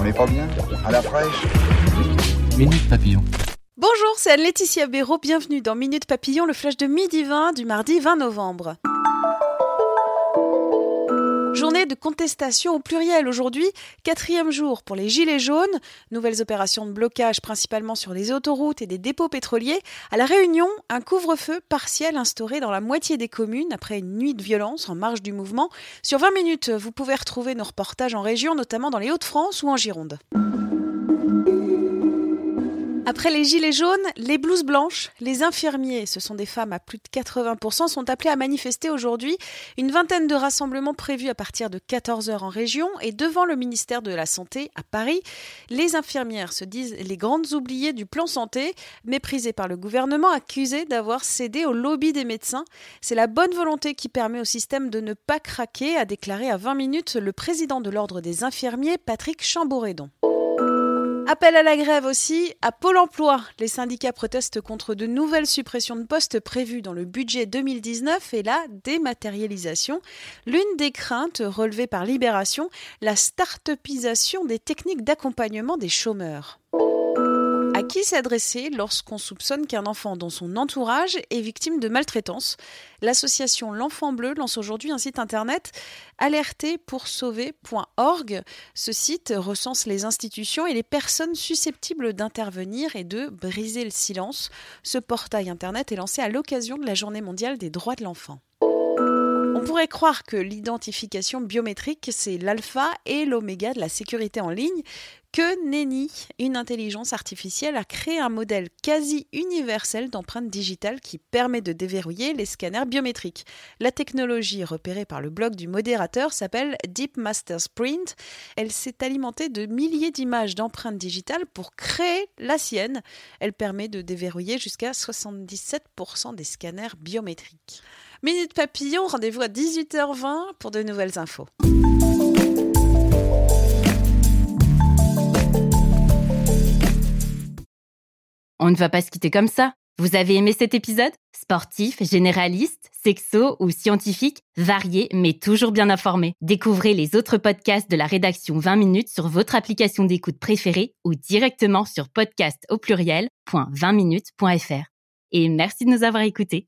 On n'est pas bien À la fraîche Minute Papillon. Bonjour, c'est Anne-Laetitia Béraud. Bienvenue dans Minute Papillon, le flash de midi 20 du mardi 20 novembre. Journée de contestation au pluriel aujourd'hui, quatrième jour pour les Gilets jaunes, nouvelles opérations de blocage principalement sur les autoroutes et des dépôts pétroliers. À La Réunion, un couvre-feu partiel instauré dans la moitié des communes après une nuit de violence en marge du mouvement. Sur 20 minutes, vous pouvez retrouver nos reportages en région, notamment dans les Hauts-de-France ou en Gironde. Après les gilets jaunes, les blouses blanches, les infirmiers, ce sont des femmes à plus de 80%, sont appelés à manifester aujourd'hui. Une vingtaine de rassemblements prévus à partir de 14h en région et devant le ministère de la Santé à Paris. Les infirmières se disent les grandes oubliées du plan santé, méprisées par le gouvernement, accusées d'avoir cédé au lobby des médecins. C'est la bonne volonté qui permet au système de ne pas craquer, a déclaré à 20 minutes le président de l'Ordre des infirmiers, Patrick Chamboredon. Appel à la grève aussi à Pôle emploi. Les syndicats protestent contre de nouvelles suppressions de postes prévues dans le budget 2019 et la dématérialisation. L'une des craintes relevées par Libération, la start-upisation des techniques d'accompagnement des chômeurs. Qui s'adresser lorsqu'on soupçonne qu'un enfant dans son entourage est victime de maltraitance L'association L'Enfant Bleu lance aujourd'hui un site internet alerterpoursauver.org. Ce site recense les institutions et les personnes susceptibles d'intervenir et de briser le silence. Ce portail internet est lancé à l'occasion de la Journée mondiale des droits de l'enfant. On pourrait croire que l'identification biométrique, c'est l'alpha et l'oméga de la sécurité en ligne, que Nenny, une intelligence artificielle, a créé un modèle quasi universel d'empreinte digitale qui permet de déverrouiller les scanners biométriques. La technologie repérée par le blog du modérateur s'appelle Deep Sprint. Elle s'est alimentée de milliers d'images d'empreintes digitales pour créer la sienne. Elle permet de déverrouiller jusqu'à 77% des scanners biométriques. Minute Papillon, rendez-vous à 18h20 pour de nouvelles infos. On ne va pas se quitter comme ça. Vous avez aimé cet épisode? Sportif, généraliste, sexo ou scientifique, varié mais toujours bien informé. Découvrez les autres podcasts de la rédaction 20 minutes sur votre application d'écoute préférée ou directement sur podcast au pluriel.20minutes.fr. Et merci de nous avoir écoutés.